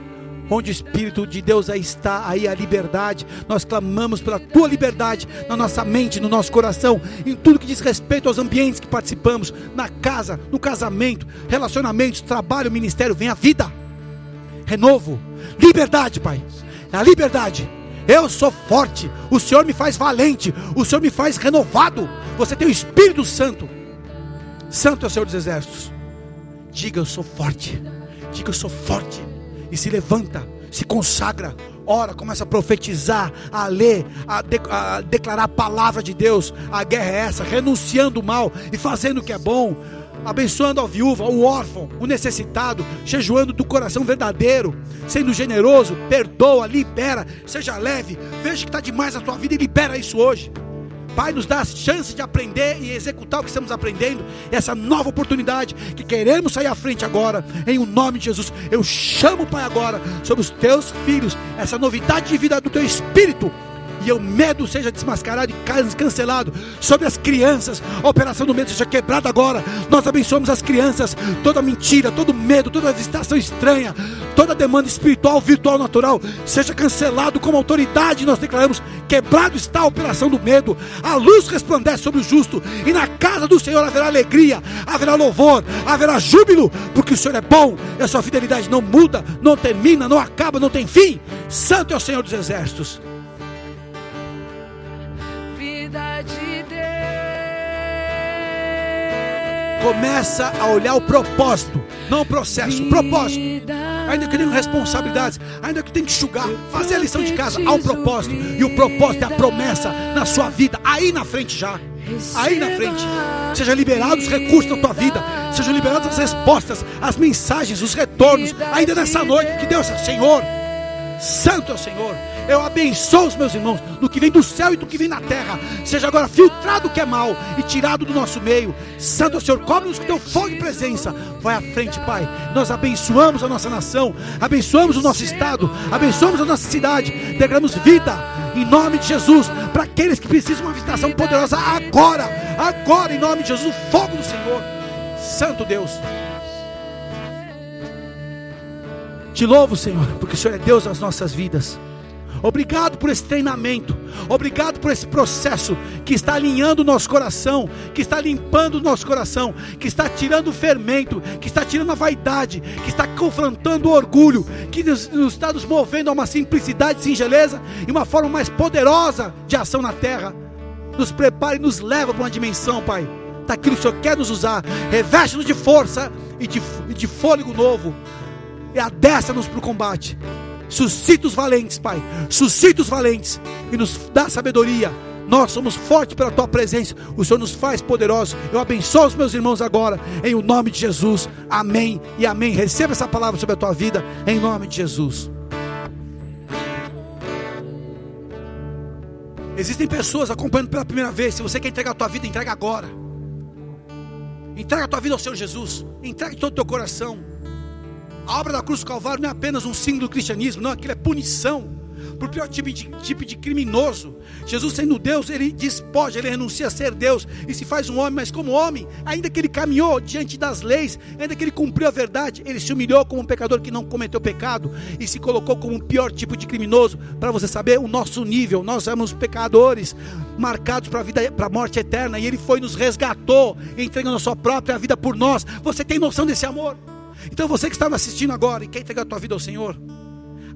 Onde o Espírito de Deus aí está, aí a liberdade. Nós clamamos pela tua liberdade na nossa mente, no nosso coração, em tudo que diz respeito aos ambientes que participamos, na casa, no casamento, relacionamentos, trabalho, ministério. Vem a vida, renovo, liberdade, Pai. É a liberdade. Eu sou forte, o Senhor me faz valente, o Senhor me faz renovado. Você tem o Espírito Santo. Santo é o Senhor dos Exércitos. Diga, eu sou forte. Diga, eu sou forte e se levanta, se consagra, ora, começa a profetizar, a ler, a, de, a, declarar a palavra de Deus. A guerra é essa, renunciando o mal e fazendo o que é bom, abençoando a viúva, o órfão, o necessitado, jejuando do coração verdadeiro, sendo generoso, perdoa, libera, seja leve, veja que está demais a tua vida e libera isso hoje. Pai, nos dá a chance de aprender e executar o que estamos aprendendo, essa nova oportunidade que queremos sair à frente agora, em o nome de Jesus. Eu chamo, Pai, agora sobre os teus filhos, essa novidade de vida do teu espírito e o medo seja desmascarado e cancelado sobre as crianças. A operação do medo seja quebrada agora. Nós abençoamos as crianças. Toda mentira, todo medo, toda visitação estranha, toda demanda espiritual, virtual, natural, seja cancelado como autoridade. Nós declaramos: quebrado está a operação do medo. A luz resplandece sobre o justo, e na casa do Senhor haverá alegria, haverá louvor, haverá júbilo, porque o Senhor é bom e a sua fidelidade não muda, não termina, não acaba, não tem fim. Santo é o Senhor dos exércitos. Começa a olhar o propósito, não o processo, o propósito. Ainda que tenha responsabilidades, ainda que tenha que enxugar, fazer a lição de casa, há um propósito. E o propósito é a promessa na sua vida, aí na frente já. Aí na frente, seja liberados os recursos da tua vida, sejam liberadas as respostas, as mensagens, os retornos, ainda nessa noite, que Deus é Senhor, Santo é o Senhor. Eu abençoo os meus irmãos, do que vem do céu e do que vem da terra. Seja agora filtrado o que é mal e tirado do nosso meio. Santo Senhor, cobre-nos com teu fogo e presença. Vai à frente, Pai. Nós abençoamos a nossa nação, abençoamos o nosso estado, abençoamos a nossa cidade. Declaramos vida em nome de Jesus para aqueles que precisam de uma visitação poderosa agora, agora, em nome de Jesus, o fogo do Senhor. Santo Deus. Te louvo, Senhor, porque o Senhor é Deus das nossas vidas. Obrigado por esse treinamento. Obrigado por esse processo que está alinhando o nosso coração, que está limpando o nosso coração, que está tirando o fermento, que está tirando a vaidade, que está confrontando o orgulho, que nos, nos está nos movendo a uma simplicidade, singeleza e uma forma mais poderosa de ação na terra. Nos prepara e nos leva para uma dimensão, Pai, daquilo que o Senhor quer nos usar. Reveste-nos de força e de, de fôlego novo. E adestra-nos para o combate Suscita os valentes, Pai. Suscita os valentes e nos dá sabedoria. Nós somos fortes pela tua presença. O Senhor nos faz poderosos. Eu abençoo os meus irmãos agora, em o nome de Jesus. Amém e amém. Receba essa palavra sobre a tua vida, em nome de Jesus. Existem pessoas acompanhando pela primeira vez. Se você quer entregar a tua vida, entrega agora. Entrega a tua vida ao Senhor Jesus. Entregue todo o teu coração. A obra da cruz do Calvário não é apenas um símbolo do cristianismo, não, aquilo é punição para o pior tipo de, tipo de criminoso. Jesus, sendo Deus, ele despoja, ele renuncia a ser Deus e se faz um homem, mas como homem, ainda que ele caminhou diante das leis, ainda que ele cumpriu a verdade, ele se humilhou como um pecador que não cometeu pecado e se colocou como um pior tipo de criminoso. Para você saber o nosso nível, nós somos pecadores marcados para a vida, para a morte eterna, e ele foi nos resgatou, entregando a sua própria vida por nós. Você tem noção desse amor? Então você que está me assistindo agora e quer entregar a tua vida ao Senhor,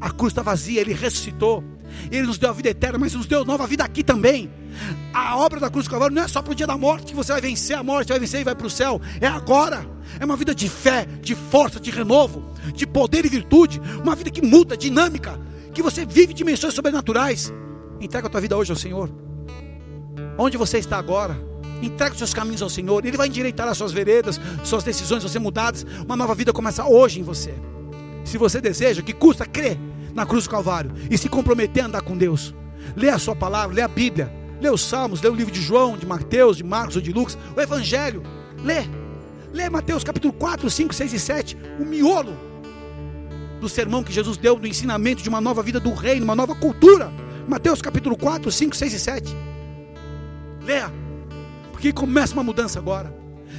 a cruz está vazia, Ele ressuscitou. Ele nos deu a vida eterna, mas nos deu nova vida aqui também. A obra da cruz do Calvário não é só para o dia da morte que você vai vencer a morte, vai vencer e vai para o céu. É agora. É uma vida de fé, de força, de renovo, de poder e virtude. Uma vida que muda, dinâmica, que você vive dimensões sobrenaturais. Entrega a tua vida hoje ao Senhor. Onde você está agora? Entrega os seus caminhos ao Senhor. Ele vai endireitar as suas veredas, suas decisões vão ser mudadas. Uma nova vida começa hoje em você. Se você deseja, que custa crer na cruz do Calvário e se comprometer a andar com Deus. Lê a sua palavra, lê a Bíblia, lê os Salmos, lê o livro de João, de Mateus, de Marcos ou de Lucas, o Evangelho. Lê. Lê Mateus capítulo 4, 5, 6 e 7, o miolo do sermão que Jesus deu no ensinamento de uma nova vida do reino, uma nova cultura. Mateus capítulo 4, 5, 6 e 7. Leia porque começa uma mudança agora.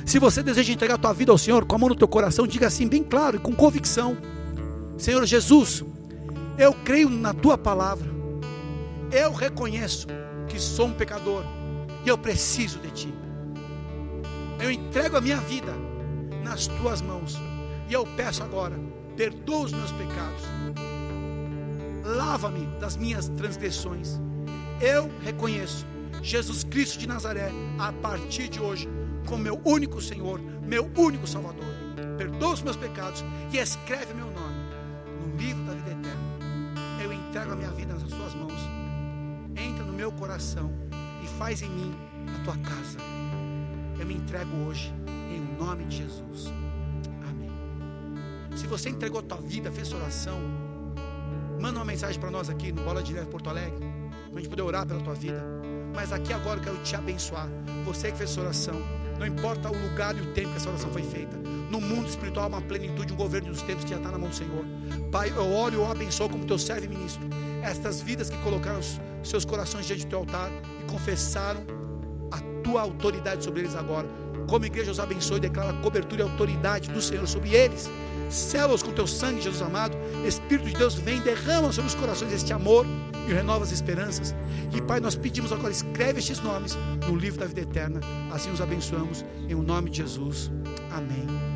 Se você deseja entregar a tua vida ao Senhor, com a mão no teu coração, diga assim, bem claro e com convicção: Senhor Jesus, Eu creio na tua palavra. Eu reconheço que sou um pecador e eu preciso de ti. Eu entrego a minha vida nas tuas mãos e eu peço agora, perdoa os meus pecados. Lava-me das minhas transgressões. Eu reconheço Jesus Cristo de Nazaré a partir de hoje como meu único Senhor, meu único Salvador. Perdoa os meus pecados e escreve meu nome no livro da vida eterna. Eu entrego a minha vida nas tuas mãos. Entra no meu coração e faz em mim a tua casa. Eu me entrego hoje em nome de Jesus. Amém. Se você entregou a tua vida, fez oração, manda uma mensagem para nós aqui no Bola de Neve Porto Alegre, para a gente poder orar pela tua vida. Mas aqui agora eu quero te abençoar. Você que fez essa oração, não importa o lugar e o tempo que essa oração foi feita. No mundo espiritual, uma plenitude, um governo dos tempos que já está na mão do Senhor. Pai, eu oro e eu abençoo como teu servo e ministro. Estas vidas que colocaram os seus corações diante do teu altar e confessaram a tua autoridade sobre eles agora. Como igreja, os abençoe e declara cobertura e autoridade do Senhor sobre eles. Sela-os com teu sangue, Jesus amado. Espírito de Deus, vem, derrama sobre os corações este amor e renova as esperanças. E Pai, nós pedimos agora, escreve estes nomes no livro da vida eterna. Assim os abençoamos, em o nome de Jesus. Amém.